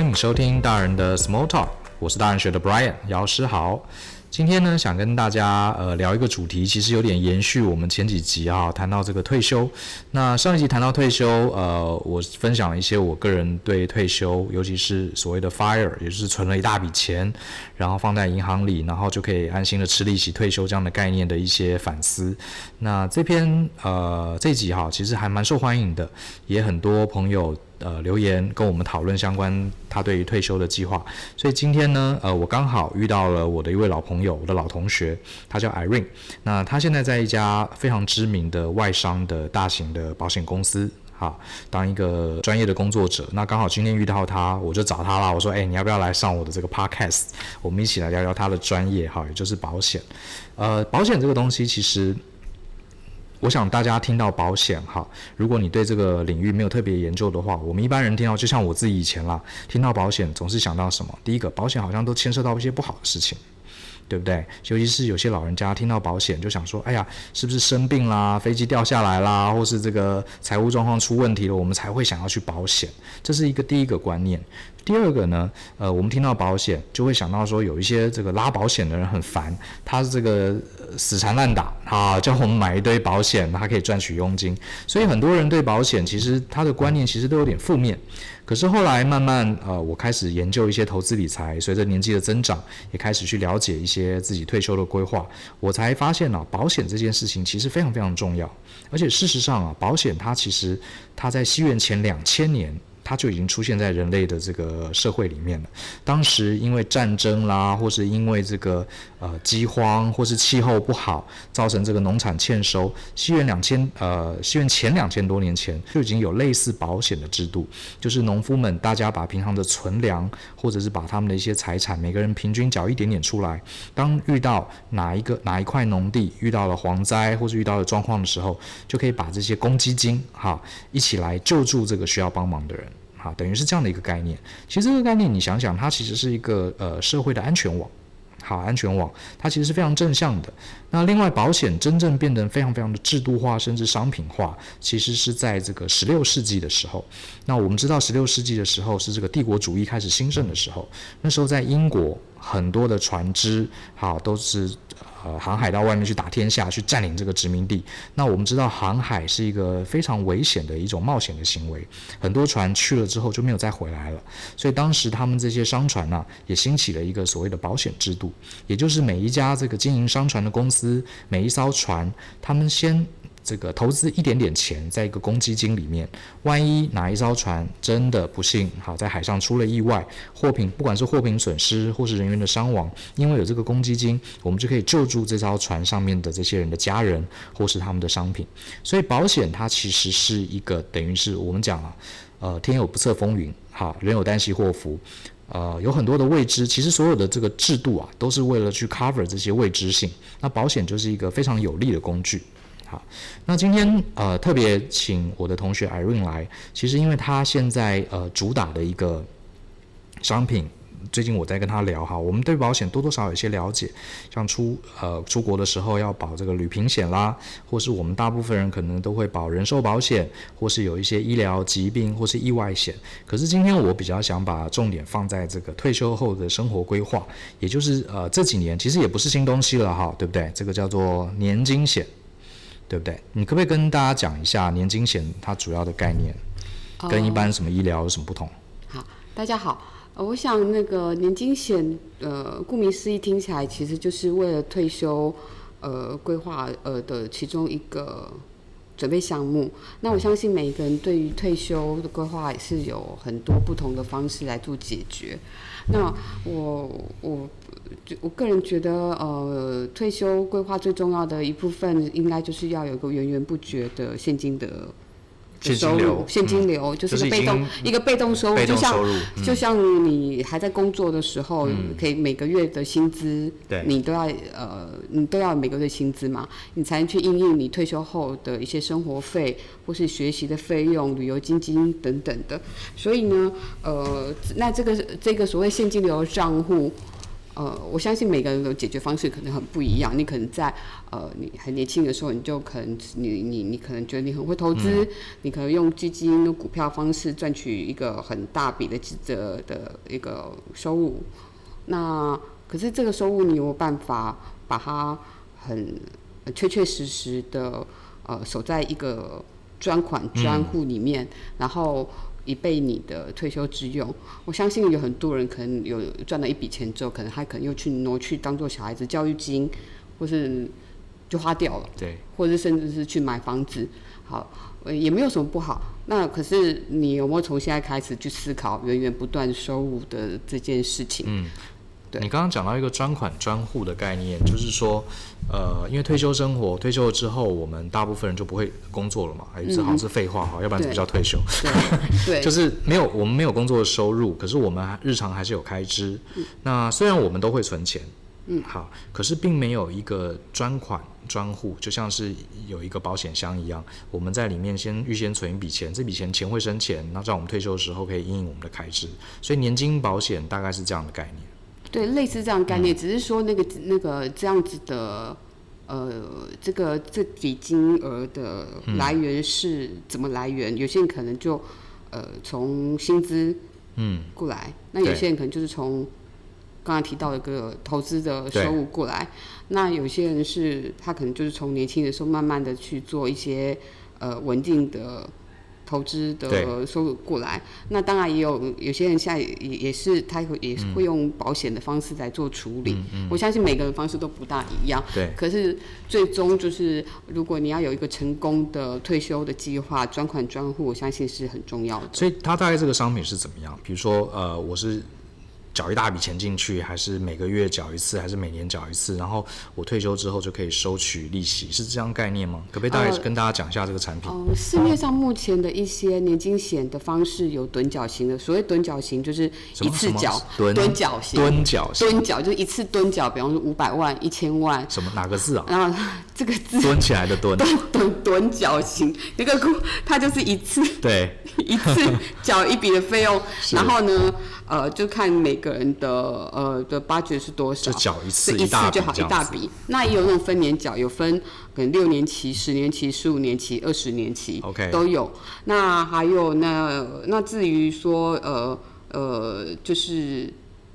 欢迎收听大人的 Small Talk，我是大人学的 Brian 姚诗豪。今天呢，想跟大家呃聊一个主题，其实有点延续我们前几集啊，谈到这个退休。那上一集谈到退休，呃，我分享了一些我个人对退休，尤其是所谓的 FIRE，也就是存了一大笔钱，然后放在银行里，然后就可以安心的吃利息退休这样的概念的一些反思。那这篇呃这集哈，其实还蛮受欢迎的，也很多朋友。呃，留言跟我们讨论相关他对于退休的计划，所以今天呢，呃，我刚好遇到了我的一位老朋友，我的老同学，他叫 Irene，那他现在在一家非常知名的外商的大型的保险公司，哈，当一个专业的工作者。那刚好今天遇到他，我就找他啦，我说，哎，你要不要来上我的这个 podcast？我们一起来聊聊他的专业，哈，也就是保险。呃，保险这个东西其实。我想大家听到保险哈，如果你对这个领域没有特别研究的话，我们一般人听到，就像我自己以前啦，听到保险总是想到什么？第一个，保险好像都牵涉到一些不好的事情，对不对？尤其是有些老人家听到保险就想说，哎呀，是不是生病啦，飞机掉下来啦，或是这个财务状况出问题了，我们才会想要去保险？这是一个第一个观念。第二个呢，呃，我们听到保险就会想到说，有一些这个拉保险的人很烦，他是这个死缠烂打啊，叫我们买一堆保险，他可以赚取佣金，所以很多人对保险其实他的观念其实都有点负面。可是后来慢慢呃，我开始研究一些投资理财，随着年纪的增长，也开始去了解一些自己退休的规划，我才发现啊，保险这件事情其实非常非常重要，而且事实上啊，保险它其实它在西元前两千年。它就已经出现在人类的这个社会里面了。当时因为战争啦，或是因为这个呃饥荒，或是气候不好，造成这个农产欠收。西元两千呃，西元前两千多年前就已经有类似保险的制度，就是农夫们大家把平常的存粮，或者是把他们的一些财产，每个人平均缴一点点出来。当遇到哪一个哪一块农地遇到了蝗灾，或是遇到了状况的时候，就可以把这些公积金哈一起来救助这个需要帮忙的人。啊，等于是这样的一个概念。其实这个概念，你想想，它其实是一个呃社会的安全网。好，安全网，它其实是非常正向的。那另外，保险真正变得非常非常的制度化，甚至商品化，其实是在这个十六世纪的时候。那我们知道，十六世纪的时候是这个帝国主义开始兴盛的时候。那时候在英国，很多的船只，好，都是。呃，航海到外面去打天下，去占领这个殖民地。那我们知道，航海是一个非常危险的一种冒险的行为，很多船去了之后就没有再回来了。所以当时他们这些商船呢、也兴起了一个所谓的保险制度，也就是每一家这个经营商船的公司，每一艘船，他们先。这个投资一点点钱在一个公积金里面，万一哪一艘船真的不幸好在海上出了意外，货品不管是货品损失或是人员的伤亡，因为有这个公积金，我们就可以救助这艘船上面的这些人的家人或是他们的商品。所以保险它其实是一个等于是我们讲啊，呃，天有不测风云，哈，人有旦夕祸福，呃，有很多的未知。其实所有的这个制度啊，都是为了去 cover 这些未知性。那保险就是一个非常有利的工具。好，那今天呃特别请我的同学 Irene 来，其实因为他现在呃主打的一个商品，最近我在跟他聊哈，我们对保险多多少少有些了解，像出呃出国的时候要保这个旅平险啦，或是我们大部分人可能都会保人寿保险，或是有一些医疗疾病或是意外险。可是今天我比较想把重点放在这个退休后的生活规划，也就是呃这几年其实也不是新东西了哈，对不对？这个叫做年金险。对不对？你可不可以跟大家讲一下年金险它主要的概念，跟一般什么医疗有什么不同？哦、好，大家好，我想那个年金险，呃，顾名思义，听起来其实就是为了退休，呃，规划呃的其中一个准备项目。那我相信每一个人对于退休的规划也是有很多不同的方式来做解决。那我我。就我个人觉得，呃，退休规划最重要的一部分，应该就是要有一个源源不绝的现金的收入，现金流，就是个被动一个被动收入，就像就像你还在工作的时候，可以每个月的薪资，你都要呃，你都要每个月薪资嘛，你才能去应用你退休后的一些生活费或是学习的费用、旅游基金等等的。所以呢，呃，那这个这个所谓现金流账户。呃，我相信每个人的解决方式可能很不一样。你可能在呃你很年轻的时候，你就可能你你你可能觉得你很会投资，嗯、你可能用基金、用股票方式赚取一个很大笔的的的一个收入。那可是这个收入你有没有办法把它很确确实实的呃守在一个专款专户里面，嗯、然后。以备你的退休之用，我相信有很多人可能有赚了一笔钱之后，可能他可能又去挪去当做小孩子教育金，或是就花掉了，对，或者甚至是去买房子，好，也没有什么不好。那可是你有没有从现在开始去思考源源不断收入的这件事情？嗯。对。你刚刚讲到一个专款专户的概念，就是说，呃，因为退休生活，退休了之后，我们大部分人就不会工作了嘛，哎，这好像是废话哈，嗯、要不然怎么叫退休？对，就是没有我们没有工作的收入，可是我们日常还是有开支。嗯、那虽然我们都会存钱，嗯，好，可是并没有一个专款专户，就像是有一个保险箱一样，我们在里面先预先存一笔钱，这笔钱钱会生钱，那在我们退休的时候可以应应我们的开支，所以年金保险大概是这样的概念。对，类似这样的概念，嗯、只是说那个那个这样子的，呃，这个这笔金额的来源是怎么来源？嗯、有些人可能就呃从薪资嗯过来，嗯、那有些人可能就是从刚刚提到的一个投资的收入过来，那有些人是他可能就是从年轻的时候慢慢的去做一些呃稳定的。投资的收入过来，那当然也有有些人现在也也是他会也是会用保险的方式来做处理。我相信每个人方式都不大一样。对。可是最终就是，如果你要有一个成功的退休的计划，专款专户，我相信是很重要的。所以它大概这个商品是怎么样？比如说，呃，我是。缴一大笔钱进去，还是每个月缴一次，还是每年缴一次？然后我退休之后就可以收取利息，是这样概念吗？可不可以大概跟大家讲一下这个产品？呃呃、市面上目前的一些年金险的方式有趸缴型的，所谓趸缴型就是一次缴，趸缴型，趸缴，趸缴就是一次趸缴，比方说五百万、一千万。什么哪个字啊？然后这个字蹲起来的蹲，趸趸趸缴型，那个它就是一次对。一次缴一笔的费用，然后呢？呃，就看每个人的呃的 budget 是多少，就缴一次，一次就好，一大笔。那也有那种分年缴，有分可能六年期、十年期、十五年期、二十年期，OK。都有。那还有那那至于说呃呃，就是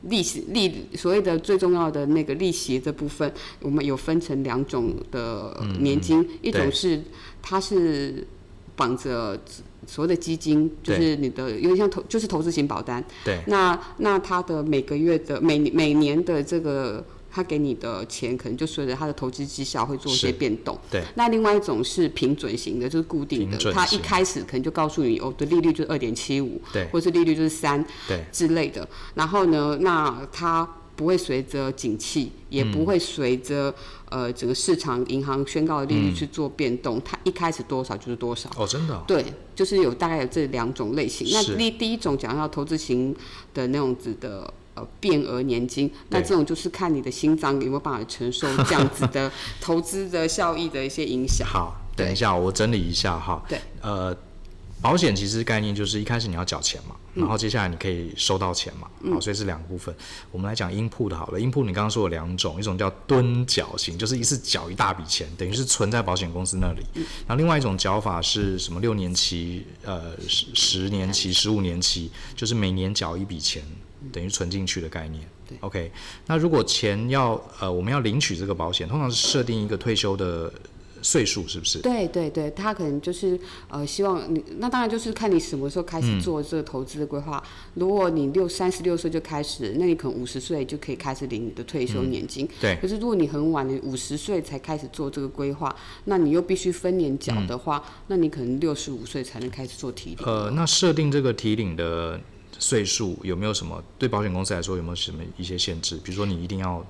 利息利所谓的最重要的那个利息这部分，我们有分成两种的年金，嗯、一种是它是绑着。所谓的基金就是你的，有点像投，就是投资型保单。对。那那它的每个月的每每年的这个他给你的钱，可能就随着他的投资绩效会做一些变动。对。那另外一种是平准型的，就是固定的，他一开始可能就告诉你，哦，的利率就是二点七五，对，或是利率就是三，对，之类的。然后呢，那他。不会随着景气，也不会随着、嗯、呃整个市场银行宣告的利率去做变动。嗯、它一开始多少就是多少。哦，真的、哦。对，就是有大概有这两种类型。是那第第一种讲到投资型的那种子的呃变额年金，那这种就是看你的心脏有没有办法承受这样子的投资的效益的一些影响。好，等一下我整理一下哈。对。呃。保险其实概念就是一开始你要缴钱嘛，然后接下来你可以收到钱嘛，好，所以是两个部分。我们来讲 input 的好了，input 你刚刚说有两种，一种叫蹲缴型，就是一次缴一大笔钱，等于是存在保险公司那里。然后另外一种缴法是什么？六年期、呃十十年期、十五年期，就是每年缴一笔钱，等于存进去的概念。OK，那如果钱要呃我们要领取这个保险，通常是设定一个退休的。岁数是不是？对对对，他可能就是呃，希望你那当然就是看你什么时候开始做这个投资的规划。嗯、如果你六三十六岁就开始，那你可能五十岁就可以开始领你的退休年金。嗯、对。可是如果你很晚，你五十岁才开始做这个规划，那你又必须分年缴的话，嗯、那你可能六十五岁才能开始做提领。呃，那设定这个提领的岁数有没有什么？对保险公司来说有没有什么一些限制？比如说你一定要。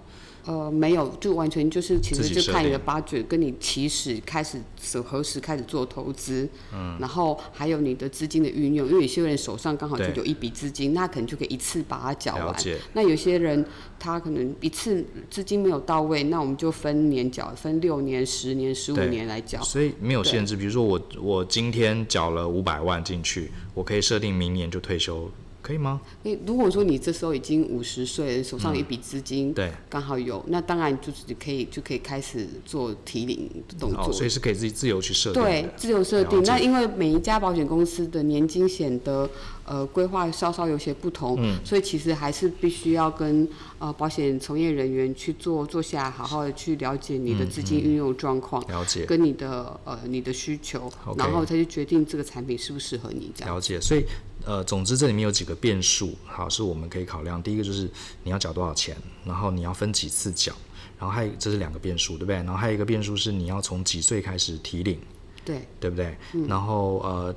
呃，没有，就完全就是其实就看你的 budget，跟你起始开始是何时开始做投资，嗯，然后还有你的资金的运用，因为有些人手上刚好就有一笔资金，那可能就可以一次把它缴完。解那有些人他可能一次资金没有到位，那我们就分年缴，分六年、十年、十五年来缴。所以没有限制，比如说我我今天缴了五百万进去，我可以设定明年就退休。可以吗？你，如果说你这时候已经五十岁，手上有一笔资金，对，刚好有，那当然就是可以就可以开始做提领动作。哦，所以是可以自己自由去设定。对，自由设定。那因为每一家保险公司的年金险的呃规划稍稍有些不同，嗯，所以其实还是必须要跟呃保险从业人员去做坐下来，好好的去了解你的资金运用状况，嗯嗯，了解，跟你的呃你的需求然后再去决定这个产品适不适合你这样。了解，所以。呃，总之这里面有几个变数，好，是我们可以考量。第一个就是你要缴多少钱，然后你要分几次缴，然后还有这是两个变数，对不对？然后还有一个变数是你要从几岁开始提领，对，对不对？嗯、然后呃，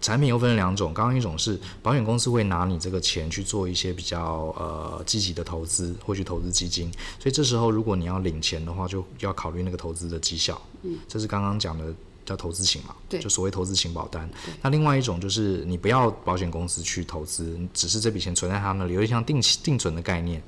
产品又分了两种，刚刚一种是保险公司会拿你这个钱去做一些比较呃积极的投资，或去投资基金，所以这时候如果你要领钱的话，就要考虑那个投资的绩效。嗯，这是刚刚讲的。叫投资型嘛，对，就所谓投资型保单。那另外一种就是你不要保险公司去投资，只是这笔钱存在他那里，有点像定期定存的概念，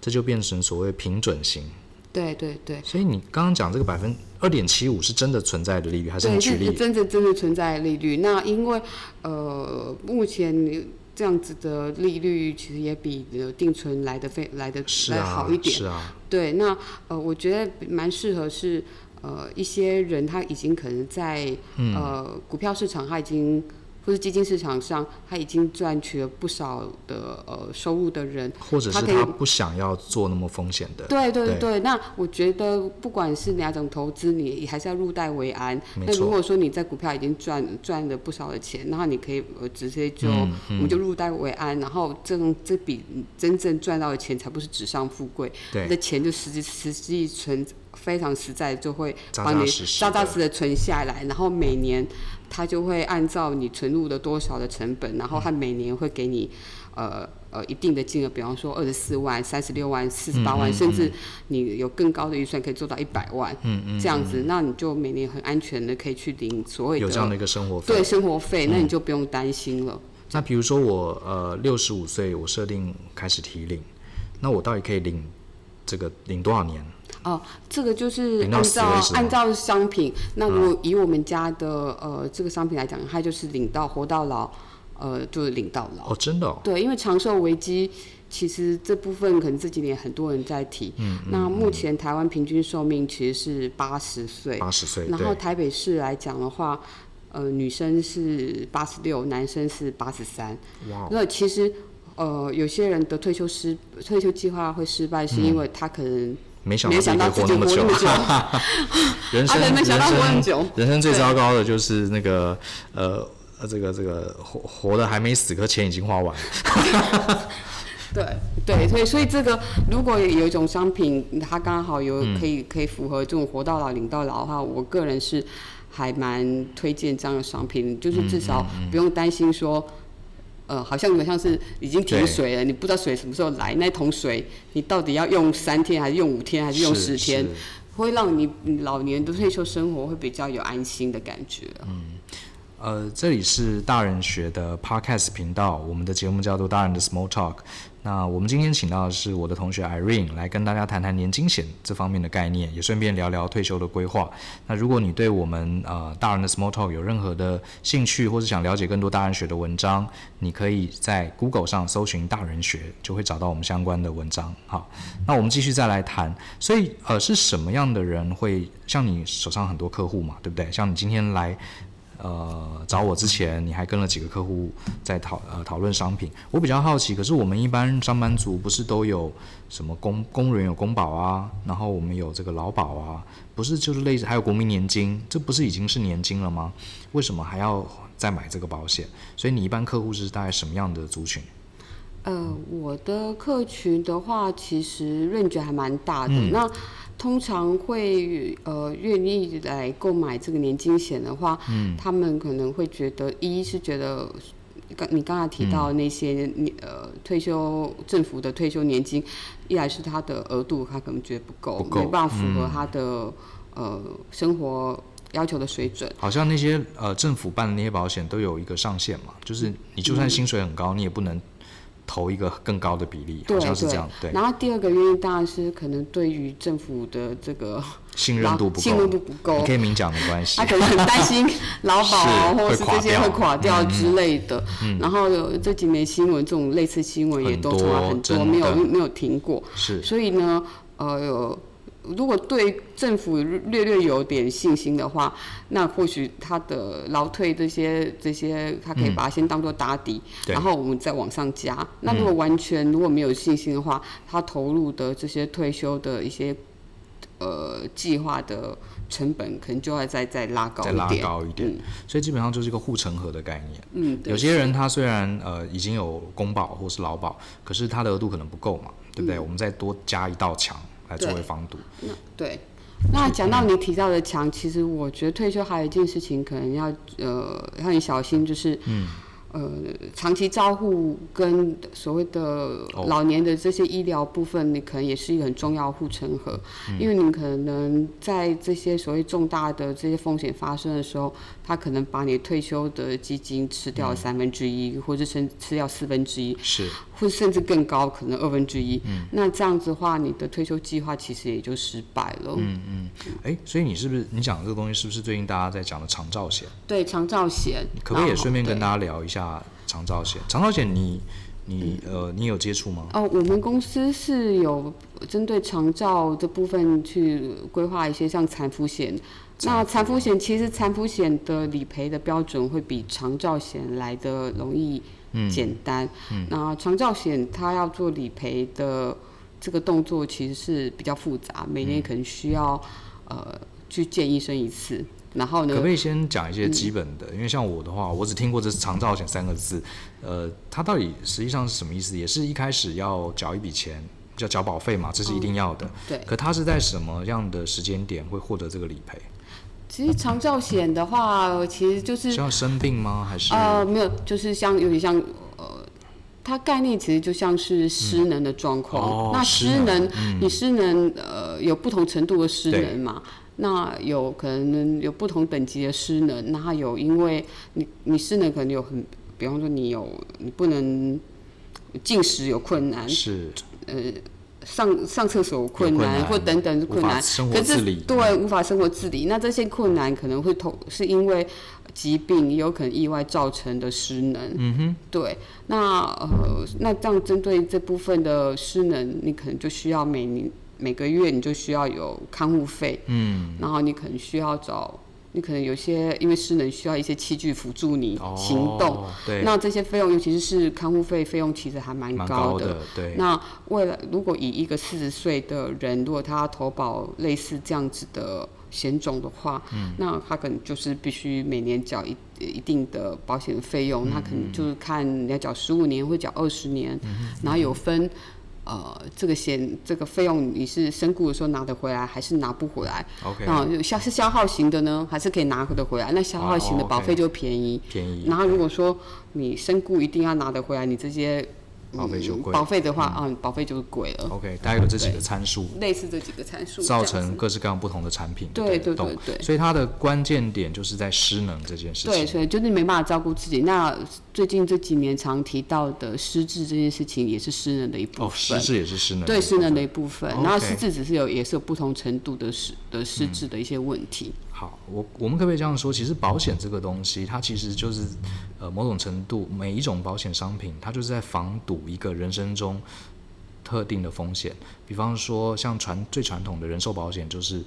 这就变成所谓平准型。对对对。所以你刚刚讲这个百分二点七五是真的存在的利率，还是你举例？真的真的存在的利率。那因为呃，目前这样子的利率其实也比定存来的非来的来好一点。是啊。对，那呃，我觉得蛮适合是。呃，一些人他已经可能在、嗯、呃股票市场，他已经或是基金市场上，他已经赚取了不少的呃收入的人，或者是他不想要做那么风险的。对对对，对，那我觉得不管是哪种投资，你还是要入袋为安。那如果说你在股票已经赚赚了不少的钱，然后你可以呃直接就、嗯嗯、我们就入袋为安，然后这种这笔真正赚到的钱才不是纸上富贵，对，你的钱就实际实际存。非常实在，就会帮你扎扎实的存下来，然后每年他就会按照你存入的多少的成本，然后他每年会给你呃呃一定的金额，比方说二十四万、三十六万、四十八万，嗯嗯嗯，甚至你有更高的预算可以做到一百万，嗯嗯，这样子，那你就每年很安全的可以去领所谓的有这样的一个生活费，对生活费，那你就不用担心了。嗯、那比如说我呃六十五岁，我设定开始提领，那我到底可以领这个领多少年？哦，这个就是按照按照商品，那如果以我们家的呃这个商品来讲，它就是领到活到老，呃就是领到老。哦，真的哦。对，因为长寿危机，其实这部分可能这几年很多人在提。嗯。那目前台湾平均寿命其实是八十岁。八十岁。然后台北市来讲的话，呃女生是八十六，男生是八十三。哇。那其实呃有些人的退休失退休计划会失败，是因为他可能。没想到自己 活那么久，人生人生人生最糟糕的就是那个呃呃这个这个活活的还没死，可钱已经花完了。对对，所以所以这个如果有一种商品，它刚好有可以可以符合这种活到老领到老的话，我个人是还蛮推荐这样的商品，就是至少不用担心说。呃，好像有像是已经停水了，你不知道水什么时候来，那桶水你到底要用三天还是用五天还是用十天，会让你老年的退休生活会比较有安心的感觉。嗯，呃，这里是大人学的 Podcast 频道，我们的节目叫做大人的 Small Talk。那我们今天请到的是我的同学 Irene 来跟大家谈谈年金险这方面的概念，也顺便聊聊退休的规划。那如果你对我们呃大人的 Small Talk 有任何的兴趣，或是想了解更多大人学的文章，你可以在 Google 上搜寻大人学，就会找到我们相关的文章。好，那我们继续再来谈。所以呃是什么样的人会像你手上很多客户嘛，对不对？像你今天来。呃，找我之前，你还跟了几个客户在讨呃讨论商品。我比较好奇，可是我们一般上班族不是都有什么公工人有公保啊，然后我们有这个劳保啊，不是就是类似还有国民年金，这不是已经是年金了吗？为什么还要再买这个保险？所以你一般客户是大概什么样的族群？呃，我的客群的话，其实 range 还蛮大的。嗯、那通常会呃愿意来购买这个年金险的话，嗯，他们可能会觉得，一是觉得刚你刚才提到那些、嗯、呃退休政府的退休年金，一来是他的额度，他可能觉得不够，不够，没办法符合他的、嗯、呃生活要求的水准。好像那些呃政府办的那些保险都有一个上限嘛，就是你就算薪水很高，嗯、你也不能。投一个更高的比例，对好像是这样。对。然后第二个原因当然是可能对于政府的这个信任度不够，信任度不够，你可以明讲没关系。他可能很担心劳保啊，或者是这些会垮掉之类的。嗯、然后有这几年新闻，这种类似新闻也都出来很多，很多没有没有停过。是。所以呢，呃有。如果对政府略略有点信心的话，那或许他的劳退这些这些，他可以把它先当做打底，嗯、然后我们再往上加。那如果完全如果没有信心的话，他投入的这些退休的一些呃计划的成本，可能就要再再拉高一点。再拉高一点，嗯、所以基本上就是一个护城河的概念。嗯，有些人他虽然呃已经有公保或是劳保，可是他的额度可能不够嘛，对不对？嗯、我们再多加一道墙。来作为防堵。那对，那讲到你提到的墙，其实我觉得退休还有一件事情可能要呃要很小心，就是嗯。呃，长期照护跟所谓的老年的这些医疗部分，oh. 你可能也是一个很重要护城河，嗯、因为你可能在这些所谓重大的这些风险发生的时候，他可能把你退休的基金吃掉三分之一，嗯、或者甚至吃掉四分之一，是，或者甚至更高，可能二分之一。嗯，那这样子的话，你的退休计划其实也就失败了。嗯嗯，哎、欸，所以你是不是你讲的这个东西，是不是最近大家在讲的长照险？对，长照险，可不可以也顺便跟大家聊一下？长照险，长照险，你你呃，你有接触吗？哦，我们公司是有针对长照这部分去规划一些像残扶险。那残扶险其实残扶险的理赔的标准会比长照险来的容易简单。那长照险它要做理赔的这个动作其实是比较复杂，每年可能需要呃去见医生一次。然后呢？可不可以先讲一些基本的？嗯、因为像我的话，我只听过这是长照险三个字，呃，它到底实际上是什么意思？也是一开始要缴一笔钱，叫缴保费嘛，这是一定要的。嗯、对。可它是在什么样的时间点会获得这个理赔？其实长照险的话，其实就是需要生病吗？还是？呃，没有，就是像有点像呃，它概念其实就像是失能的状况。嗯哦、那失能，能嗯、你失能呃有不同程度的失能嘛？那有可能有不同等级的失能，那有因为你你失能可能有很，比方说你有你不能进食有困难，是呃上上厕所困难，或等等困难，可是对无法生活自理，那这些困难可能会同是因为疾病也有可能意外造成的失能，嗯哼，对，那呃那这样针对这部分的失能，你可能就需要每年。每个月你就需要有看护费，嗯，然后你可能需要找，你可能有些因为失能需要一些器具辅助你行动，哦、对，那这些费用尤其是是看护费费用其实还蛮高的，对。那为了如果以一个四十岁的人，如果他投保类似这样子的险种的话，嗯，那他可能就是必须每年缴一一定的保险费用，那、嗯、可能就是看你要缴十五年或缴二十年，嗯、然后有分。呃，这个险这个费用你是身故的时候拿得回来，还是拿不回来？OK，啊，消是消耗型的呢，还是可以拿得回来？那消耗型的保费就便宜，便宜。然后如果说你身故一定要拿得回来，你这些。保费就贵，保费的话啊，保费就贵了。OK，大概有这几个参数，类似这几个参数，造成各式各样不同的产品。对对对对，所以它的关键点就是在失能这件事情。对，所以就是没办法照顾自己。那最近这几年常提到的失智这件事情，也是失能的一部分。哦，失智也是失能。对，失能的一部分。然后失智只是有，也是有不同程度的失的失智的一些问题。好，我我们可不可以这样说？其实保险这个东西，它其实就是呃某种程度，每一种保险商品，它就是在防堵一个人生中特定的风险。比方说，像传最传统的人寿保险就是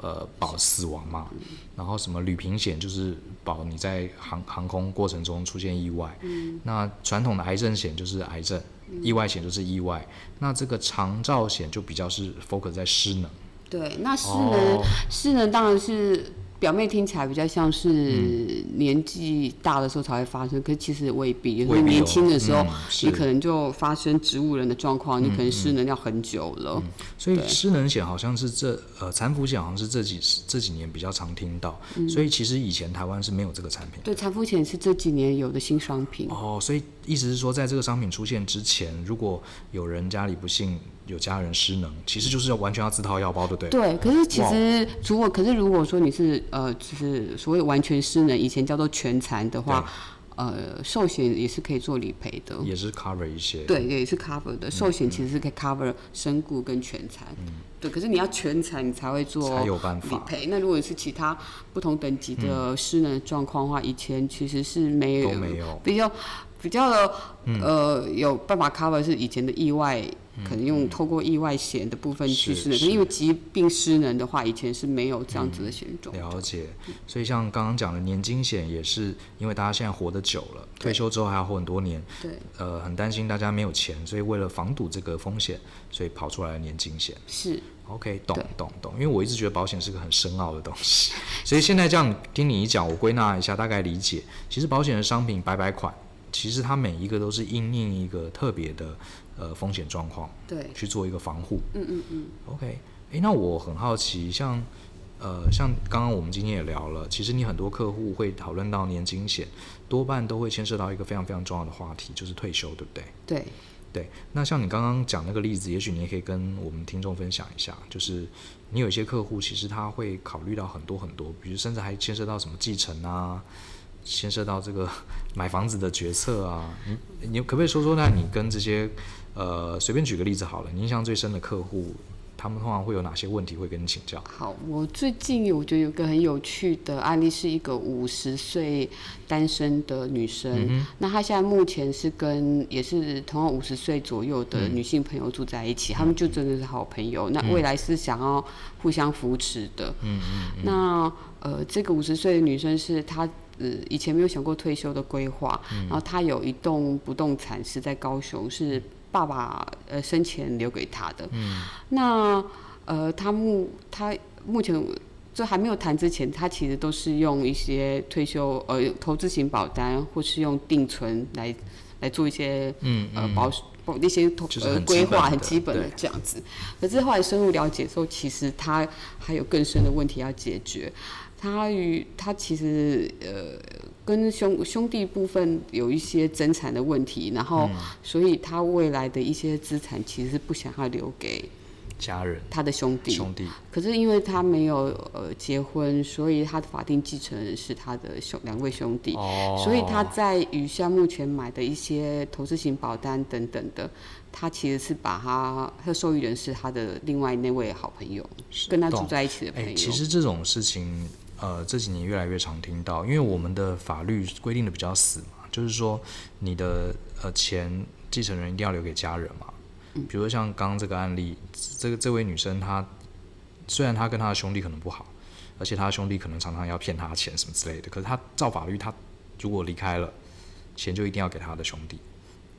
呃保死亡嘛，然后什么旅平险就是保你在航航空过程中出现意外。嗯。那传统的癌症险就是癌症，意外险就是意外。那这个长照险就比较是 focus 在失能。对，那失能，失能当然是表面听起来比较像是年纪大的时候才会发生，可是其实未必。因为年轻的时候，你可能就发生植物人的状况，你可能失能要很久了。所以失能险好像是这呃残扶险好像是这几这几年比较常听到，所以其实以前台湾是没有这个产品。对，残扶险是这几年有的新商品。哦，所以意思是说，在这个商品出现之前，如果有人家里不幸。有家人失能，其实就是要完全要自掏腰包，对不对？对，可是其实如果，可是如果说你是呃，就是所谓完全失能，以前叫做全残的话，呃，寿险也是可以做理赔的，也是 cover 一些，对，也是 cover 的。寿险其实是可以 cover 身故跟全残，嗯，对。可是你要全残，你才会做才有办法理赔。那如果是其他不同等级的失能状况的话，嗯，以前其实是没有，没有比较比较的，呃，有办法 cover 是以前的意外。可能用透过意外险的部分去失能，因为疾病失能的话，以前是没有这样子的险种。嗯。了解，所以像刚刚讲的年金险，也是因为大家现在活得久了，退休之后还要活很多年，对，呃，很担心大家没有钱，所以为了防堵这个风险，所以跑出来了年金险。是，OK，懂懂懂，因为我一直觉得保险是个很深奥的东西，所以现在这样听你一讲，我归纳一下，大概理解，其实保险的商品百百款，其实它每一个都是因应一个特别的。呃，风险状况，对，去做一个防护。嗯嗯嗯。OK，哎，那我很好奇，像，呃，像刚刚我们今天也聊了，其实你很多客户会讨论到年金险，多半都会牵涉到一个非常非常重要的话题，就是退休，对不对？对。对。那像你刚刚讲那个例子，也许你也可以跟我们听众分享一下，就是你有一些客户，其实他会考虑到很多很多，比如甚至还牵涉到什么继承啊。牵涉到这个 买房子的决策啊，你你可不可以说说，那你跟这些呃，随便举个例子好了，你印象最深的客户，他们通常会有哪些问题会跟你请教？好，我最近我觉得有个很有趣的案例，是一个五十岁单身的女生，嗯，那她现在目前是跟也是同样五十岁左右的女性朋友住在一起，嗯，他们就真的是好朋友，嗯，那未来是想要互相扶持的。嗯嗯，嗯。那呃，这个五十岁的女生是她。呃，以前没有想过退休的规划，嗯，然后他有一栋不动产是在高雄，是爸爸呃生前留给他的。嗯，那呃，他目他目前就还没有谈之前，他其实都是用一些退休呃投资型保单，或是用定存来来做一些嗯，嗯呃保保一些投呃规划很基本的这样子。可是后来深入了解之后，其实他还有更深的问题要解决。他与他其实呃跟兄兄弟部分有一些争产的问题，然后所以他未来的一些资产其实是不想要留给家人，他的兄弟兄弟。可是因为他没有呃结婚，所以他的法定继承人是他的兄两位兄弟，哦，所以他在与像目前买的一些投资型保单等等的，他其实是把他他的受益人是他的另外那位好朋友，跟他住在一起的朋友。其实这种事情。呃，这几年越来越常听到，因为我们的法律规定的比较死嘛，就是说你的呃钱继承人一定要留给家人嘛。比如说像刚刚这个案例，这个这位女生她虽然她跟她的兄弟可能不好，而且她的兄弟可能常常要骗她钱什么之类的，可是她照法律，她如果离开了，钱就一定要给她的兄弟。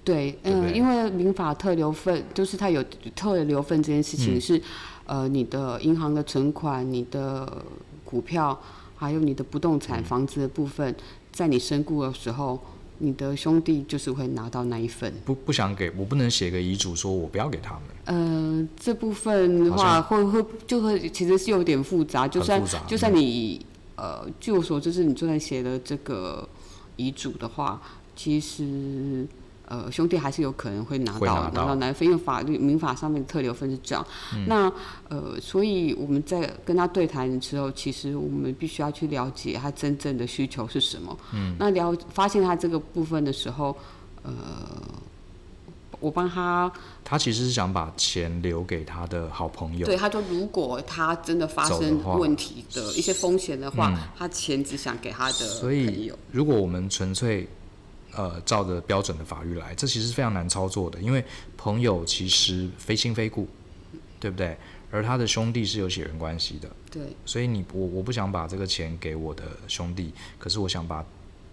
对，嗯、呃，因为民法特留份，就是他有特留份这件事情是，嗯、呃，你的银行的存款，你的。股票还有你的不动产、房子的部分，在你身故的时候，你的兄弟就是会拿到那一份。不不想给我，不能写个遗嘱说我不要给他们。呃，这部分的话会会就会其实是有点复杂，就算就算你呃，据我所知，是你就算写了这个遗嘱的话，其实。呃，兄弟还是有可能会拿到会拿到南非，因为法律民法上面的特留分是这样。嗯、那呃，所以我们在跟他对谈的时候，其实我们必须要去了解他真正的需求是什么。嗯。那了发现他这个部分的时候，呃，我帮他。他其实是想把钱留给他的好朋友。对，他说如果他真的发生问题的一些风险的话，嗯、他钱只想给他的朋友。所以，如果我们纯粹。呃，照着标准的法律来，这其实是非常难操作的，因为朋友其实非亲非故，对不对？而他的兄弟是有血缘关系的，对。所以你我我不想把这个钱给我的兄弟，可是我想把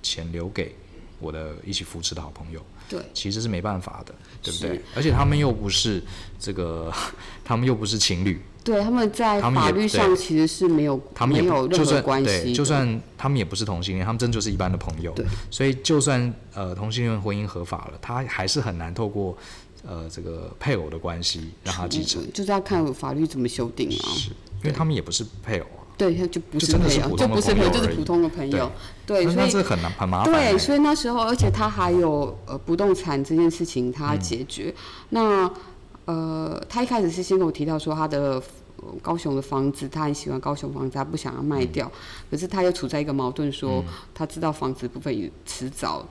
钱留给我的一起扶持的好朋友，对。其实是没办法的，对不对？而且他们又不是这个，他们又不是情侣。对，他们在法律上其实是没有，他们也没有任何关系。就算他们也不是同性恋，他们真就是一般的朋友。对，所以就算呃同性恋婚姻合法了，他还是很难透过呃这个配偶的关系让他继承。就是要看法律怎么修订啊。是，因为他们也不是配偶啊。对，他就不是朋友，就不是朋友，就是普通的朋友。对，所以这很难很麻烦。对，所以那时候，而且他还有呃不动产这件事情他解决。嗯、那呃，他一开始是先跟我提到说他的。高雄的房子，他很喜欢高雄房子，他不想要卖掉，嗯、可是他又处在一个矛盾说，说、嗯、他知道房子部分迟早。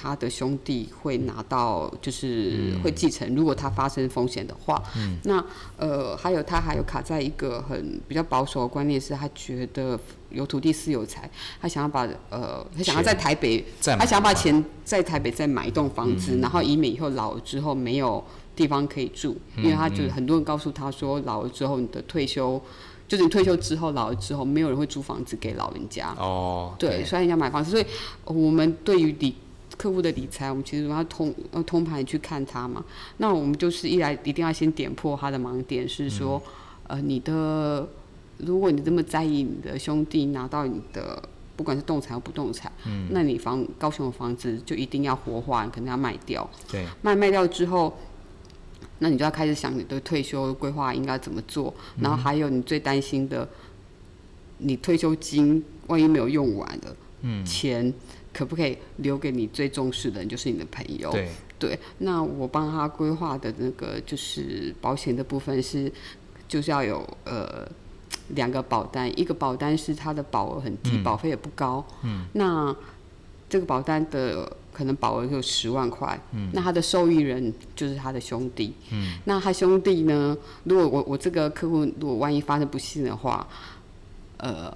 他的兄弟会拿到，就是会继承。如果他发生风险的话，嗯、那呃，还有他还有卡在一个很比较保守的观念，是他觉得有土地私有财，他想要把呃，他想要在台北，他想要把钱在台北再买一栋房子，嗯、然后以免以后老了之后没有地方可以住，嗯、因为他就是很多人告诉他说，老了之后你的退休，就是你退休之后老了之后，没有人会租房子给老人家哦，对，所以人家买房子，所以我们对于理。客户的理财，我们其实要通要通盘去看他嘛。那我们就是一来一定要先点破他的盲点，是说，嗯、呃，你的如果你这么在意你的兄弟拿到你的不管是动产或不动产，嗯，那你房高雄的房子就一定要活化，你可能要卖掉。对，卖卖掉之后，那你就要开始想你的退休规划应该怎么做。然后还有你最担心的，你退休金万一没有用完的，嗯，钱。可不可以留给你最重视的人，就是你的朋友？对，对。那我帮他规划的那个就是保险的部分是，就是要有呃两个保单，一个保单是他的保额很低，嗯、保费也不高。嗯。那这个保单的可能保额就十万块。嗯。那他的受益人就是他的兄弟。嗯。那他兄弟呢？如果我我这个客户如果万一发生不幸的话，呃。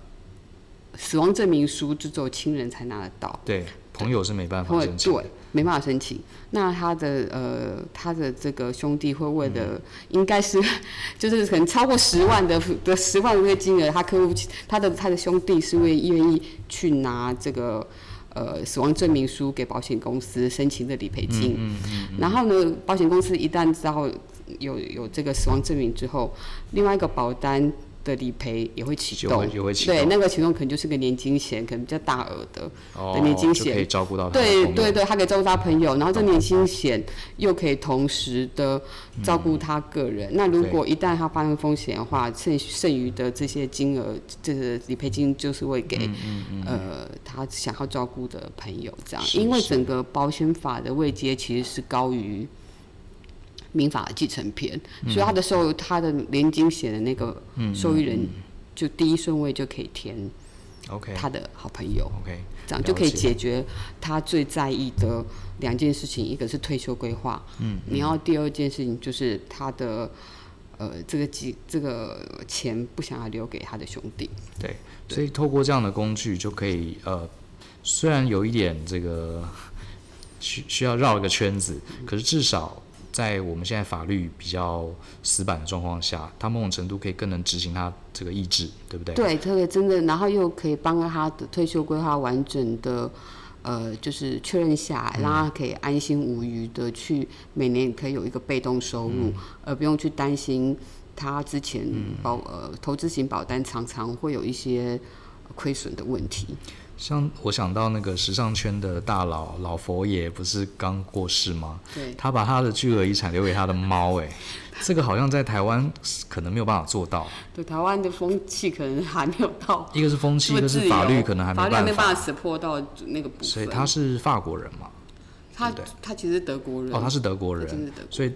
死亡证明书就只有亲人才拿得到，对，朋友是没办法申请，对，没办法申请。那他的呃，他的这个兄弟会为了，应该是，就是可能超过十万的的十万的这个金额，他客户他的他的兄弟是会愿意去拿这个呃死亡证明书给保险公司申请的理赔金。嗯嗯嗯。然后呢，保险公司一旦知道有有这个死亡证明之后，另外一个保单。的理赔也会启动，对，那个启动可能就是个年金险，可能比较大额的、哦、的年金险，可以照顾到他。对对对，他可以照顾他朋友，然后这年金险又可以同时的照顾他个人。嗯、那如果一旦他发生风险的话，剩剩余的这些金额，这个理赔金就是会给、嗯嗯嗯、呃他想要照顾的朋友这样，因为整个保险法的位阶其实是高于。民法的继承篇，所以他的受他的年金写的那个受益人，就第一顺位就可以填，OK，他的好朋友，OK，这样就可以解决他最在意的两件事情，一个是退休规划，嗯，你要第二件事情就是他的呃这个几这个钱不想要留给他的兄弟，对，所以透过这样的工具就可以呃，虽然有一点这个需需要绕一个圈子，可是至少。在我们现在法律比较死板的状况下，他某种程度可以更能执行他这个意志，对不对？对，特别真的，然后又可以帮他的退休规划完整的，呃，就是确认下来，让他可以安心无余的去每年可以有一个被动收入，嗯、而不用去担心他之前保呃投资型保单常常会有一些亏损的问题。像我想到那个时尚圈的大佬老佛爷，不是刚过世吗？对，他把他的巨额遗产留给他的猫，哎，这个好像在台湾可能没有办法做到。对，台湾的风气可能还没有到。一个是风气，一个是法律可能还没办法。法律没办法识破到那个部分。所以他是法国人嘛？他对，他其实是德国人。哦，他是德国人。所以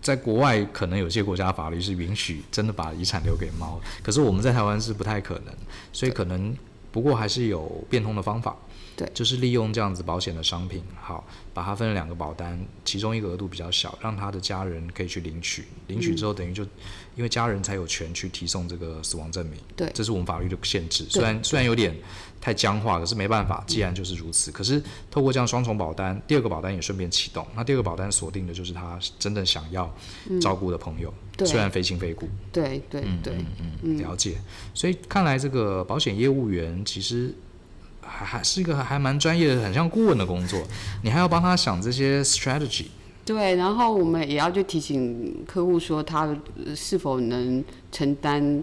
在国外可能有些国家法律是允许真的把遗产留给猫，可是我们在台湾是不太可能，所以可能。不过还是有变通的方法，对，就是利用这样子保险的商品，好，把它分了两个保单，其中一个额度比较小，让他的家人可以去领取，领取之后等于就，嗯、因为家人才有权去提送这个死亡证明，对，这是我们法律的限制，虽然虽然有点太僵化，可是没办法，既然就是如此，嗯、可是透过这样双重保单，第二个保单也顺便启动，那第二个保单锁定的就是他真正想要照顾的朋友。嗯对。虽然非亲非故，对对对，嗯嗯嗯，了解。所以看来这个保险业务员其实还还是一个还蛮专业的，很像顾问的工作。你还要帮他想这些 strategy。对，然后我们也要去提醒客户说，他是否能承担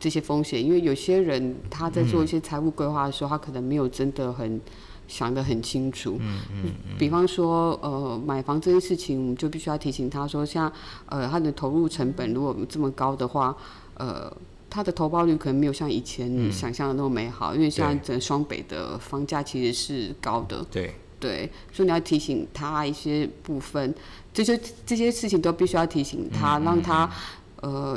这些风险，因为有些人他在做一些财务规划的时候，嗯、他可能没有真的很。想得很清楚，嗯嗯，嗯比方说，呃，买房这件事情，我们就必须要提醒他说，像，呃，他的投入成本如果这么高的话，呃，他的投报率可能没有像以前想象的那么美好，嗯、因为现在整个双北的房价其实是高的，对对，所以你要提醒他一些部分，这些这些事情都必须要提醒他，嗯、让他。呃，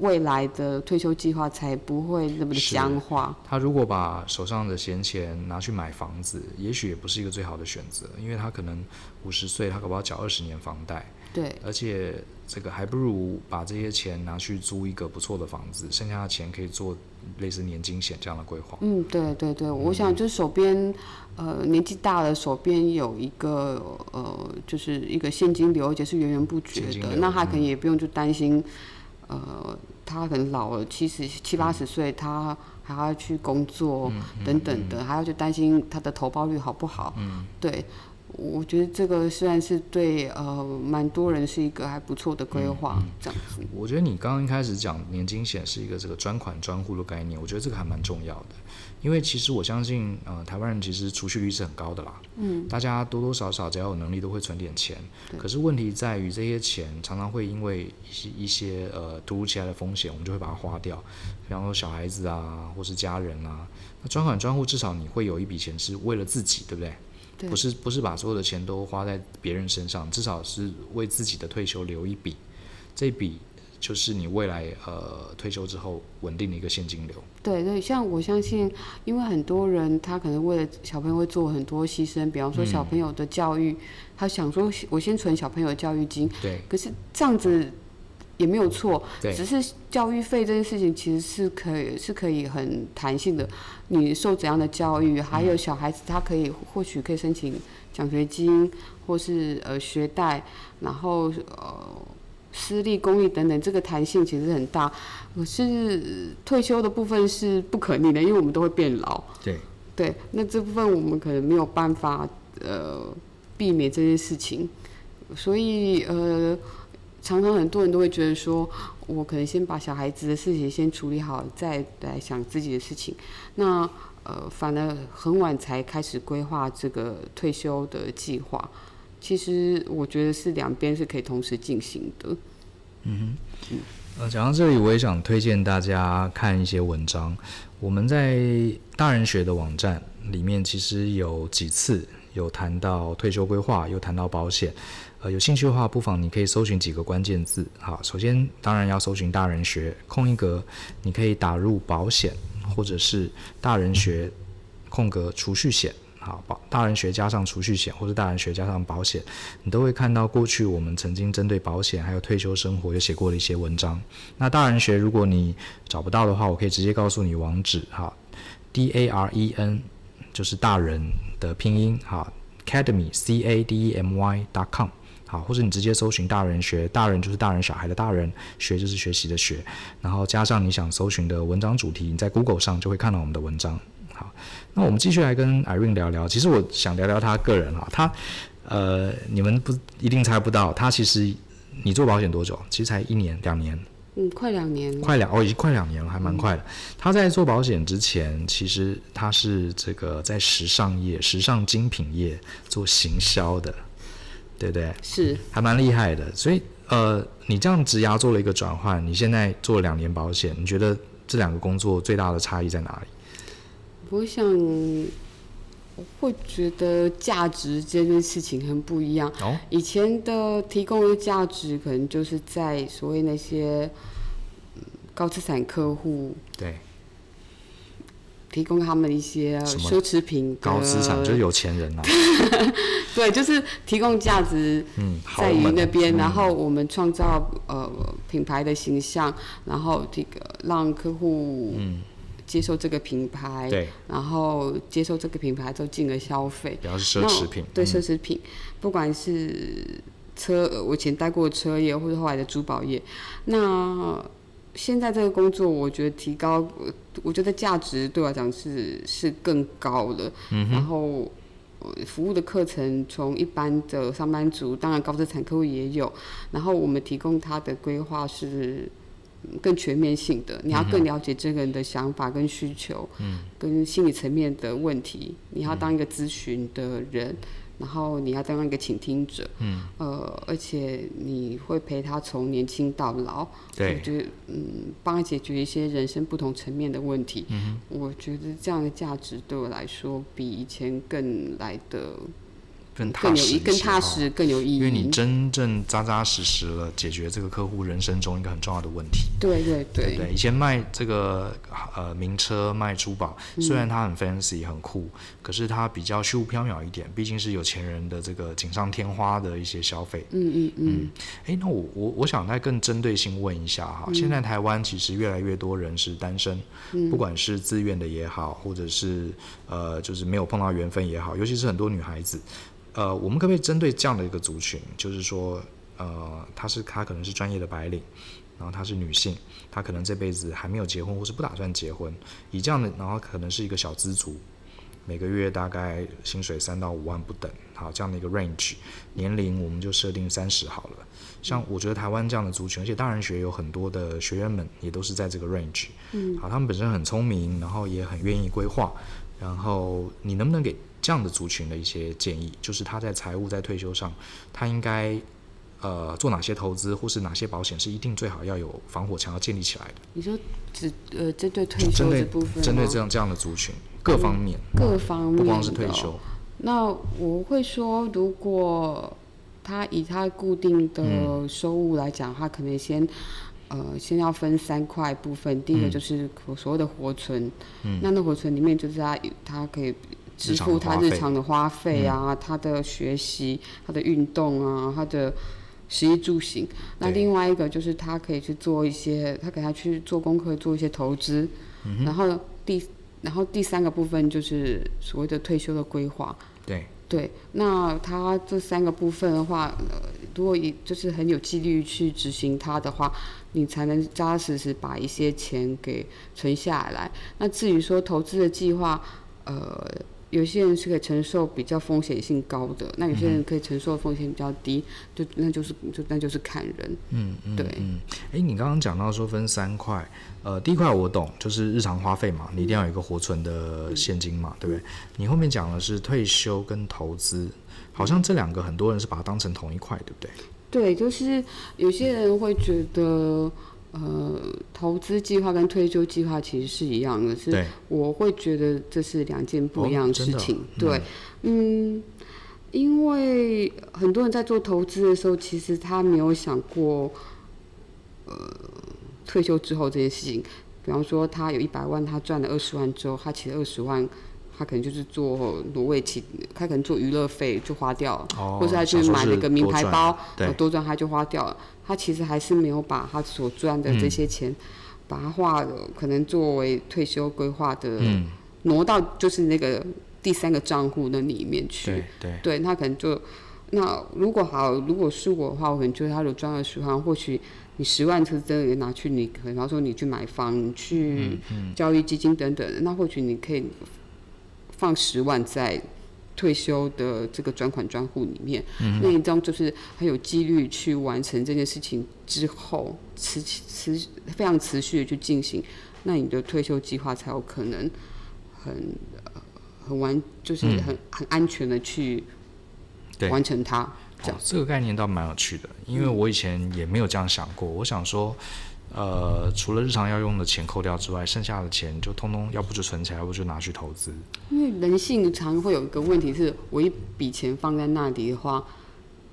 未来的退休计划才不会那么的僵化。他如果把手上的闲钱拿去买房子，也许也不是一个最好的选择，因为他可能五十岁，他可不要缴二十年房贷。对，而且这个还不如把这些钱拿去租一个不错的房子，剩下的钱可以做类似年金险这样的规划。嗯，对对对，我想就手边，呃，年纪大了，手边有一个呃，就是一个现金流，而且是源源不绝的，那他可能也不用就担心，嗯、呃，他可能老了七十七八十岁，他还要去工作等等的，还要去担心他的投报率好不好？嗯，对。我觉得这个虽然是对呃蛮多人是一个还不错的规划，嗯、这样子。我觉得你刚刚一开始讲年金险是一个这个专款专户的概念，我觉得这个还蛮重要的，因为其实我相信呃台湾人其实储蓄率是很高的啦，嗯，大家多多少少只要有能力都会存点钱，可是问题在于这些钱常常会因为一些一些呃突如其来的风险，我们就会把它花掉，比方说小孩子啊或是家人啊，那专款专户至少你会有一笔钱是为了自己，对不对？不是不是把所有的钱都花在别人身上，至少是为自己的退休留一笔，这笔就是你未来呃退休之后稳定的一个现金流。对对，像我相信，因为很多人他可能为了小朋友会做很多牺牲，比方说小朋友的教育，嗯、他想说我先存小朋友的教育金，对，可是这样子。也没有错，只是教育费这件事情其实是可以是可以很弹性的。你受怎样的教育，还有小孩子他可以或许可以申请奖学金，或是呃学贷，然后呃私立公立等等，这个弹性其实很大。可是退休的部分是不可逆的，因为我们都会变老。对对，那这部分我们可能没有办法呃避免这件事情，所以呃。常常很多人都会觉得说，我可能先把小孩子的事情先处理好，再来想自己的事情。那呃，反而很晚才开始规划这个退休的计划。其实我觉得是两边是可以同时进行的。嗯哼，呃，讲到这里，我也想推荐大家看一些文章。我们在大人学的网站里面，其实有几次有谈到退休规划，有谈到保险。呃，有兴趣的话，不妨你可以搜寻几个关键字。好，首先当然要搜寻大人学，空一格，你可以打入保险，或者是大人学空格储蓄险。好，保大人学加上储蓄险，或者大人学加上保险，你都会看到过去我们曾经针对保险还有退休生活有写过的一些文章。那大人学如果你找不到的话，我可以直接告诉你网址。哈，D A R E N 就是大人的拼音。哈，academy C A D E M Y dot com。好，或者你直接搜寻“大人学”，大人就是大人小孩的大人，学就是学习的学，然后加上你想搜寻的文章主题，你在 Google 上就会看到我们的文章。好，那我们继续来跟 Irene 聊聊。其实我想聊聊他个人哈，他呃，你们不一定猜不到，他其实你做保险多久？其实才一年两年，嗯，快两年，快两哦，已经快两年了，还蛮快的。嗯、他在做保险之前，其实他是这个在时尚业、时尚精品业做行销的。对不对？是，还蛮厉害的。所以，呃，你这样职涯做了一个转换，你现在做了两年保险，你觉得这两个工作最大的差异在哪里？我想，我会觉得价值这件事情很不一样。哦，以前的提供的价值可能就是在所谓那些高资产客户。对。提供他们一些奢侈品，高资产就是有钱人啊。对，就是提供价值，在于那边，嗯、然后我们创造呃品牌的形象，然后这个让客户接受这个品牌，然后接受这个品牌之后进而消费，主要是奢侈品，对，奢侈品，嗯、不管是车，我以前待过车业或者后来的珠宝业，那。现在这个工作，我觉得提高，我觉得价值对我来讲是是更高的。嗯、然后，服务的课程从一般的上班族，当然高资产客户也有。然后我们提供他的规划是更全面性的，你要更了解这个人的想法跟需求，嗯、跟心理层面的问题。你要当一个咨询的人。嗯然后你要当一个倾听者，嗯，呃，而且你会陪他从年轻到老，对，就嗯，帮他解决一些人生不同层面的问题。嗯，我觉得这样的价值对我来说比以前更来的更踏实一些，更踏实，更有意义。因为你真正扎扎实实了解决这个客户人生中一个很重要的问题。对对对，对，对以前卖这个呃名车卖珠宝，虽然它很 fancy 很酷，嗯、可是它比较虚无缥缈一点，毕竟是有钱人的这个锦上添花的一些消费。嗯嗯嗯。哎、嗯，那我我我想再更针对性问一下哈，嗯、现在台湾其实越来越多人是单身，嗯、不管是自愿的也好，或者是呃就是没有碰到缘分也好，尤其是很多女孩子。呃，我们可不可以针对这样的一个族群，就是说，呃，她是她可能是专业的白领，然后她是女性，她可能这辈子还没有结婚，或是不打算结婚，以这样的，然后可能是一个小资族，每个月大概薪水三到五万不等，好，这样的一个 range，年龄我们就设定三十好了。像我觉得台湾这样的族群，而且大人学有很多的学员们也都是在这个 range，嗯，好，他们本身很聪明，然后也很愿意规划，然后你能不能给？这样的族群的一些建议，就是他在财务在退休上，他应该呃做哪些投资，或是哪些保险是一定最好要有防火墙要建立起来的。你说只呃针对退休的部分，针对这样这样的族群各方面，各方面，不光是退休。那我会说，如果他以他固定的收入来讲，嗯、他可能先呃先要分三块部分，第一个就是所谓的活存，嗯、那那活存里面就是他他可以。支付他日常的花费啊，他的学习、他的运动啊，他的食衣住行。那另外一个就是他可以去做一些，他给他去做功课，做一些投资。然后第然后第三个部分就是所谓的退休的规划。对对，那他这三个部分的话，呃，如果以就是很有纪律去执行它的话，你才能扎扎实实把一些钱给存下来。那至于说投资的计划，呃。有些人是可以承受比较风险性高的，那有些人可以承受风险比较低，就那就是就那就是看人。嗯嗯，对。嗯，哎，你刚刚讲到说分三块，呃，第一块我懂，就是日常花费嘛，你一定要有一个活存的现金嘛，嗯、对不对？你后面讲的是退休跟投资，好像这两个很多人是把它当成同一块，对不对？对，就是有些人会觉得。呃，投资计划跟退休计划其实是一样的，是我会觉得这是两件不一样的事情。对，嗯，因为很多人在做投资的时候，其实他没有想过，呃，退休之后这件事情。比方说，他有一百万，他赚了二十万之后，他其实二十万，他可能就是做挪威奇，他可能做娱乐费就花掉了，哦、或者他去买了一个名牌包，多赚他就花掉了。他其实还是没有把他所赚的这些钱，把它划了，可能作为退休规划的，挪到就是那个第三个账户那里面去。对对，对，他可能就那如果好，如果是我的话，我可能觉得他有赚了十万，或许你十万是真的拿去，你可能说你去买房、你去交易基金等等，那或许你可以放十万在。退休的这个专款专户里面，嗯、那一张就是很有几率去完成这件事情之后，持持非常持续的去进行，那你的退休计划才有可能很很完，就是很、嗯、很安全的去完成它。这样、哦，这个概念倒蛮有趣的，因为我以前也没有这样想过。嗯、我想说。呃，除了日常要用的钱扣掉之外，剩下的钱就通通，要不就存起来，要不就拿去投资。因为人性常会有一个问题是，我一笔钱放在那里的话，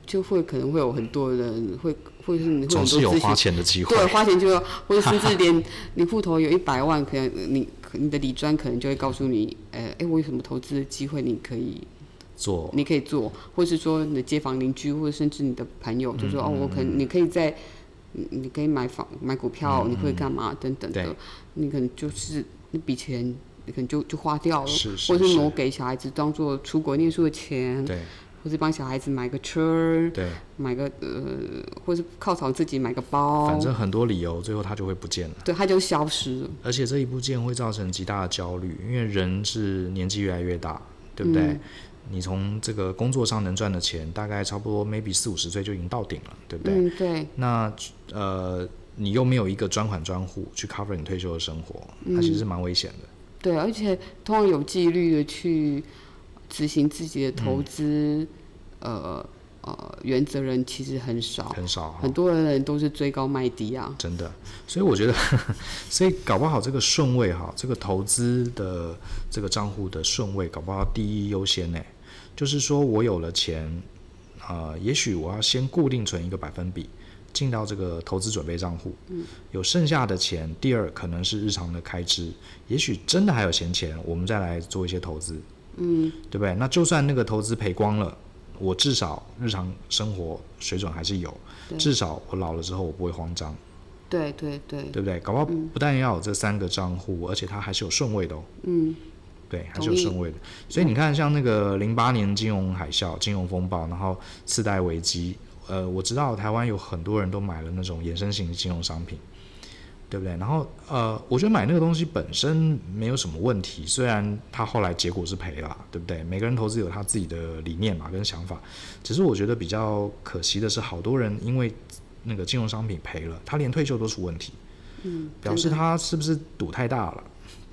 就会可能会有很多人会，或者是你总是有花钱的机会。对，花钱就会，或者甚至连你户头有一百万，可能你你的理专可能就会告诉你，呃，哎，我有什么投资的机会，你可以做，你可以做，或是说你的街坊邻居，或者甚至你的朋友，就说、哦，我可能你可以在。你可以买房、买股票，嗯、你会干嘛等等的？你可能就是那笔钱，你可能就就花掉了，是是是，或是挪给小孩子当做出国念书的钱，对，或是帮小孩子买个车，对，买个呃，或是犒赏自己买个包，反正很多理由，最后他就会不见了，对，他就消失了。而且这一不见会造成极大的焦虑，因为人是年纪越来越大，对不对？嗯你从这个工作上能赚的钱，大概差不多 maybe 四五十岁就已经到顶了，对不对？嗯，对。那呃，你又没有一个专款专户去 cover 你退休的生活，那其实是蛮危险的。对，而且通常有纪律的去执行自己的投资，嗯、呃。呃，原则人其实很少，很少，很多人都是追高卖低啊。真的，所以我觉得，所以搞不好这个顺位哈，这个投资的这个账户的顺位，搞不好第一优先呢，就是说我有了钱，呃，也许我要先固定存一个百分比进到这个投资准备账户，嗯，有剩下的钱，第二可能是日常的开支，也许真的还有闲钱，我们再来做一些投资，嗯，对不对？那就算那个投资赔光了，我至少日常生活水准还是有，至少我老了之后我不会慌张。对对对，对不对？搞不好不但要有这三个账户，嗯、而且它还是有顺位的哦。嗯，对，还是有顺位的。所以你看，像那个零八年金融海啸、金融风暴，然后次贷危机，呃，我知道台湾有很多人都买了那种衍生型的金融商品，对不对？然后呃，我觉得买那个东西本身没有什么问题，虽然它后来结果是赔了，对不对？每个人投资有他自己的理念嘛，跟想法。只是我觉得比较可惜的是，好多人因为那个金融商品赔了，他连退休都出问题，嗯，表示他是不是赌太大了？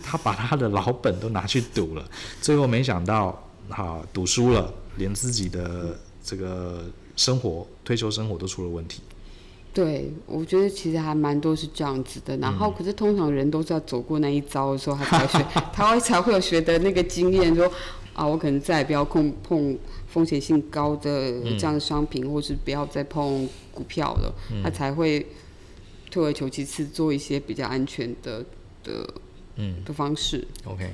他把他的老本都拿去赌了，最后没想到哈赌输了，连自己的这个生活退休生活都出了问题。对，我觉得其实还蛮多是这样子的。然后，可是通常人都是要走过那一遭的时候，他才学，他会才会有学的那个经验，说啊，我可能再也不要碰碰风险性高的这样的商品，嗯、或是不要再碰。股票了，他才会退而求其次，做一些比较安全的的嗯的方式。OK，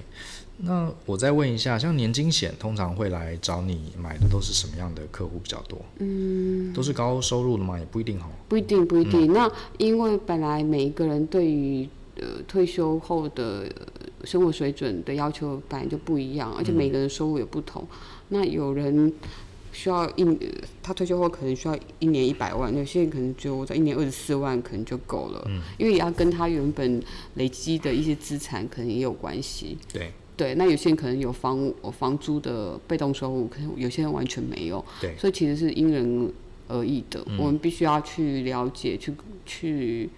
那我再问一下，像年金险通常会来找你买的都是什么样的客户比较多？嗯，都是高收入的吗？也不一定哈。不一定，不一定。嗯、那因为本来每一个人对于呃退休后的生活水准的要求本来就不一样，而且每个人收入也不同。嗯、那有人。需要一，他退休后可能需要一年一百万，有些人可能就在一年二十四万可能就够了，嗯，因为也要跟他原本累积的一些资产可能也有关系。对对，那有些人可能有房房租的被动收入，可能有些人完全没有。对，所以其实是因人而异的，嗯，我们必须要去了解，去去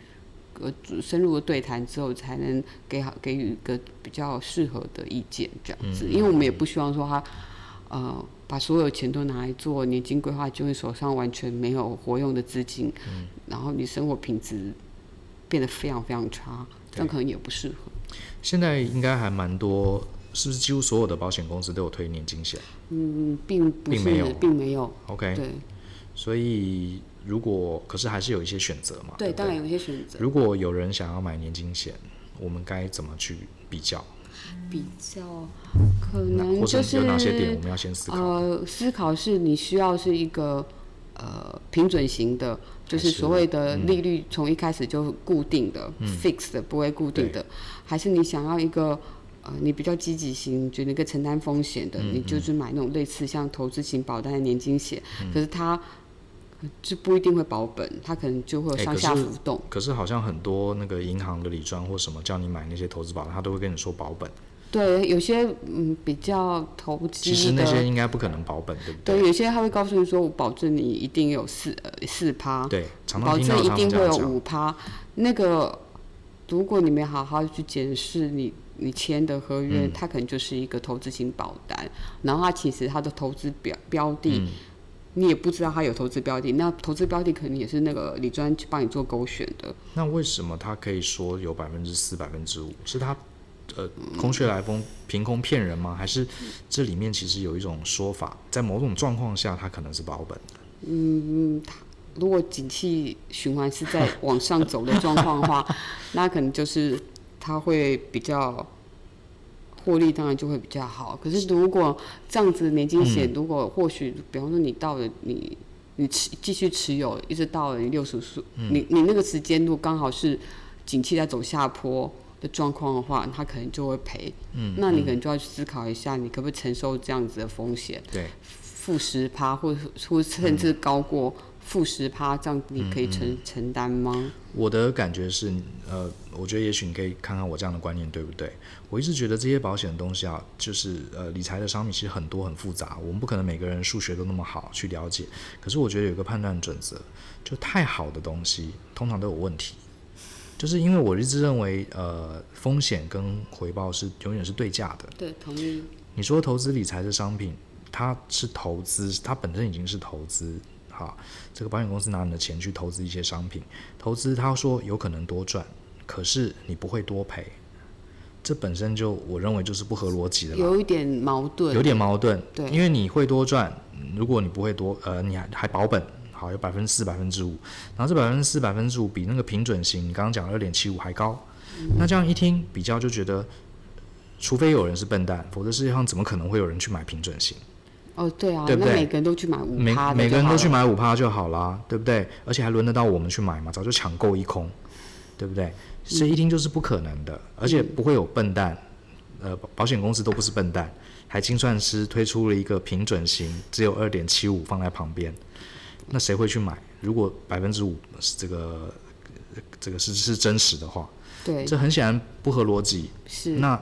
呃深入的对谈之后，才能给好给予一个比较适合的意见，这样子，嗯，因为我们也不希望说他呃。把所有钱都拿来做年金规划，就会手上完全没有活用的资金，嗯，然后你生活品质变得非常非常差，这样可能也不适合。现在应该还蛮多，是不是几乎所有的保险公司都有推年金险？嗯，并不是，并没有，并没有。OK，对。所以如果可是还是有一些选择嘛？对，对对当然有一些选择。如果有人想要买年金险，我们该怎么去比较？比较可能就是哪些点我们要先思考？呃，思考是你需要是一个呃平准型的，就是所谓的利率从一开始就固定的、嗯、fixed 的，不会固定的，还是你想要一个呃你比较积极型，觉得一个承担风险的、嗯，你就是买那种类似像投资型保单的年金险、嗯，可是它就不一定会保本，它可能就会有上下浮动。欸、可，是可是好像很多那个银行的理专或什么叫你买那些投资保单，他都会跟你说保本。对，有些嗯比较投机的，其实那些应该不可能保本，对不对？对，有些他会告诉你说，我保证你一定有四呃四趴，对，保证一定会有五趴。那个，如果你没好好去检视你你签的合约，它、嗯、可能就是一个投资型保单，然后它其实它的投资标标的、嗯，你也不知道他有投资标的，那投资标的可能也是那个李专去帮你做勾选的。那为什么他可以说有百分之四、百分之五？是他？呃，空穴来风，凭空骗人吗？还是这里面其实有一种说法，在某种状况下，他可能是保本的。嗯，如果景气循环是在往上走的状况的话，那可能就是它会比较获利，当然就会比较好。可是如果这样子的年金险，如果或许，比方说你到了你你持继续持有，一直到了你六十岁，你你那个时间如果刚好是景气在走下坡。的状况的话，他可能就会赔。嗯，那你可能就要去思考一下，你可不可以承受这样子的风险？对，负十趴，或或甚至高过负十趴，这样你可以承、嗯、承担吗？我的感觉是，呃，我觉得也许你可以看看我这样的观念对不对？我一直觉得这些保险的东西啊，就是呃，理财的商品其实很多很复杂，我们不可能每个人数学都那么好去了解。可是我觉得有个判断准则，就太好的东西通常都有问题。就是因为我一直认为，呃，风险跟回报是永远是对价的。对，同意。你说投资理财的商品，它是投资，它本身已经是投资。好，这个保险公司拿你的钱去投资一些商品，投资他说有可能多赚，可是你不会多赔。这本身就我认为就是不合逻辑的，有一点矛盾，有点矛盾。对，因为你会多赚，如果你不会多，呃，你还还保本，好，有百分之四、百分之五，然后这百分之四、百分之五比那个平准型，你刚刚讲二点七五还高，嗯，那这样一听比较就觉得，除非有人是笨蛋，否则世界上怎么可能会有人去买平准型？哦，对啊，对不对？那每个人都去买五趴，每每个人都去买五趴就好啦，对不对？而且还轮得到我们去买吗？早就抢购一空，对不对？所以一听就是不可能的，嗯，而且不会有笨蛋。呃，保险公司都不是笨蛋，还精算师推出了一个平准型，只有二点七五放在旁边，那谁会去买？如果百分之五是这个这个是是真实的话，对，这很显然不合逻辑，是，那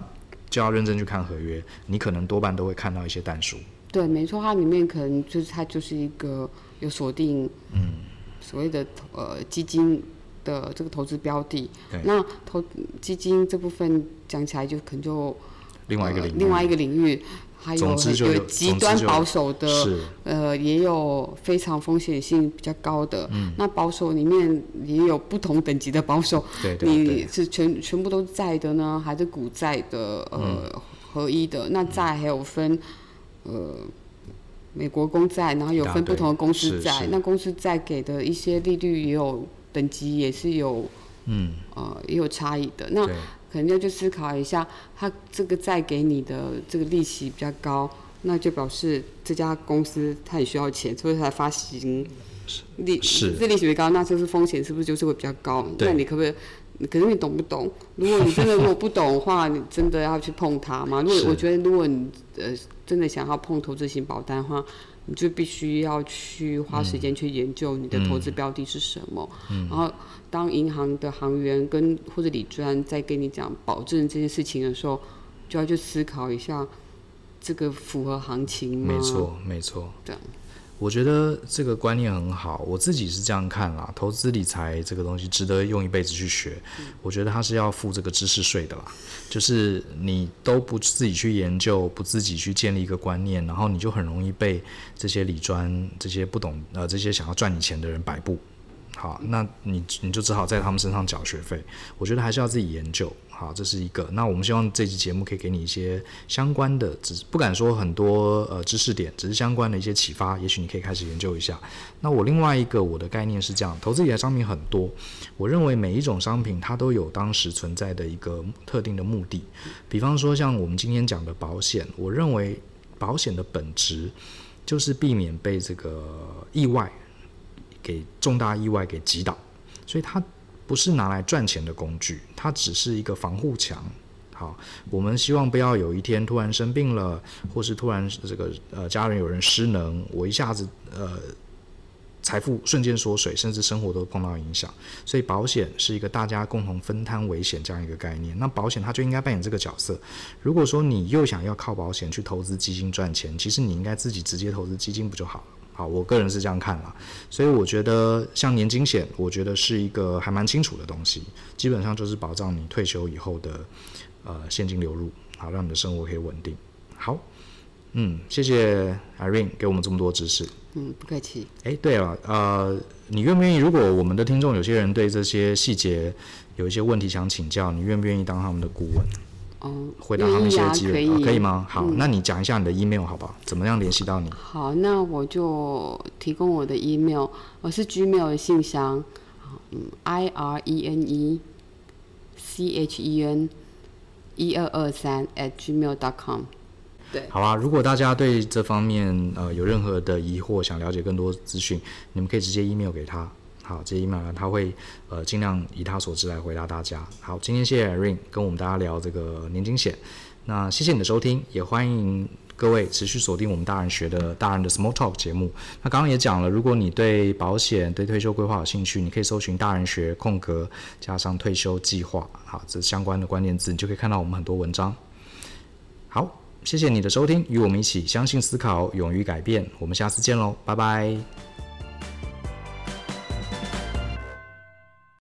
就要认真去看合约，你可能多半都会看到一些但书。对，没错，它里面可能就是它就是一个有锁定，嗯，所谓的呃基金。的这个投资标的，那投基金这部分讲起来就可能就另外一个领域，呃、另外一个领域，还有有极端保守的，呃，也有非常风险性比较高的。嗯、那保守里面也有不同等级的保守，对对对，你是全全部都债的呢，还是股债的？呃、嗯，合一的？那债还有分，呃，美国公债，然后有分不同的公司债，那公司债给的一些利率也有。等级也是有，嗯，呃，也有差异的。那可能要去思考一下，他这个债给你的这个利息比较高，那就表示这家公司他也需要钱，所以才发行利是这利息比较高，那就是风险是不是就是会比较高？那你可不可以？可是你懂不懂？如果你真的如果不懂的话，你真的要去碰它吗？如果我觉得，如果你呃真的想要碰投资型保单的话。你就必须要去花时间去研究你的投资标的是什么，嗯嗯、然后当银行的行员跟或者理专在跟你讲保证这件事情的时候，就要去思考一下，这个符合行情吗？没错，没错。对。我觉得这个观念很好，我自己是这样看啦。投资理财这个东西值得用一辈子去学。嗯、我觉得它是要付这个知识税的啦，就是你都不自己去研究，不自己去建立一个观念，然后你就很容易被这些理专、这些不懂呃、这些想要赚你钱的人摆布。好，那你你就只好在他们身上缴学费。我觉得还是要自己研究。好，这是一个。那我们希望这期节目可以给你一些相关的，只不敢说很多呃知识点，只是相关的一些启发。也许你可以开始研究一下。那我另外一个我的概念是这样：投资理财商品很多，我认为每一种商品它都有当时存在的一个特定的目的。比方说像我们今天讲的保险，我认为保险的本质就是避免被这个意外给重大意外给击倒，所以它。不是拿来赚钱的工具，它只是一个防护墙。好，我们希望不要有一天突然生病了，或是突然这个呃家人有人失能，我一下子呃财富瞬间缩水，甚至生活都碰到影响。所以保险是一个大家共同分摊危险这样一个概念。那保险它就应该扮演这个角色。如果说你又想要靠保险去投资基金赚钱，其实你应该自己直接投资基金不就好了？好，我个人是这样看啦，所以我觉得像年金险，我觉得是一个还蛮清楚的东西，基本上就是保障你退休以后的呃现金流入，好，让你的生活可以稳定。好，嗯，谢谢 Irene 给我们这么多知识。嗯，不客气。哎，对了，呃，你愿不愿意？如果我们的听众有些人对这些细节有一些问题想请教，你愿不愿意当他们的顾问？哦，回答他们一些基本、啊、可以吗？好，嗯、那你讲一下你的 email 好不好？怎么样联系到你？好，那我就提供我的 email，我是 Gmail 的信箱，嗯，I R E N E C H E N 一二二三 at gmail dot com。对，好啊。如果大家对这方面呃有任何的疑惑，想了解更多资讯，你们可以直接 email 给他。好，这 email 呢，他会呃尽量以他所知来回答大家。好，今天谢谢 Rain 跟我们大家聊这个年金险。那谢谢你的收听，也欢迎各位持续锁定我们大人学的大人的 Small Talk 节目。那刚刚也讲了，如果你对保险、对退休规划有兴趣，你可以搜寻大人学空格加上退休计划，好，这相关的关键字，你就可以看到我们很多文章。好，谢谢你的收听，与我们一起相信、思考、勇于改变。我们下次见喽，拜拜。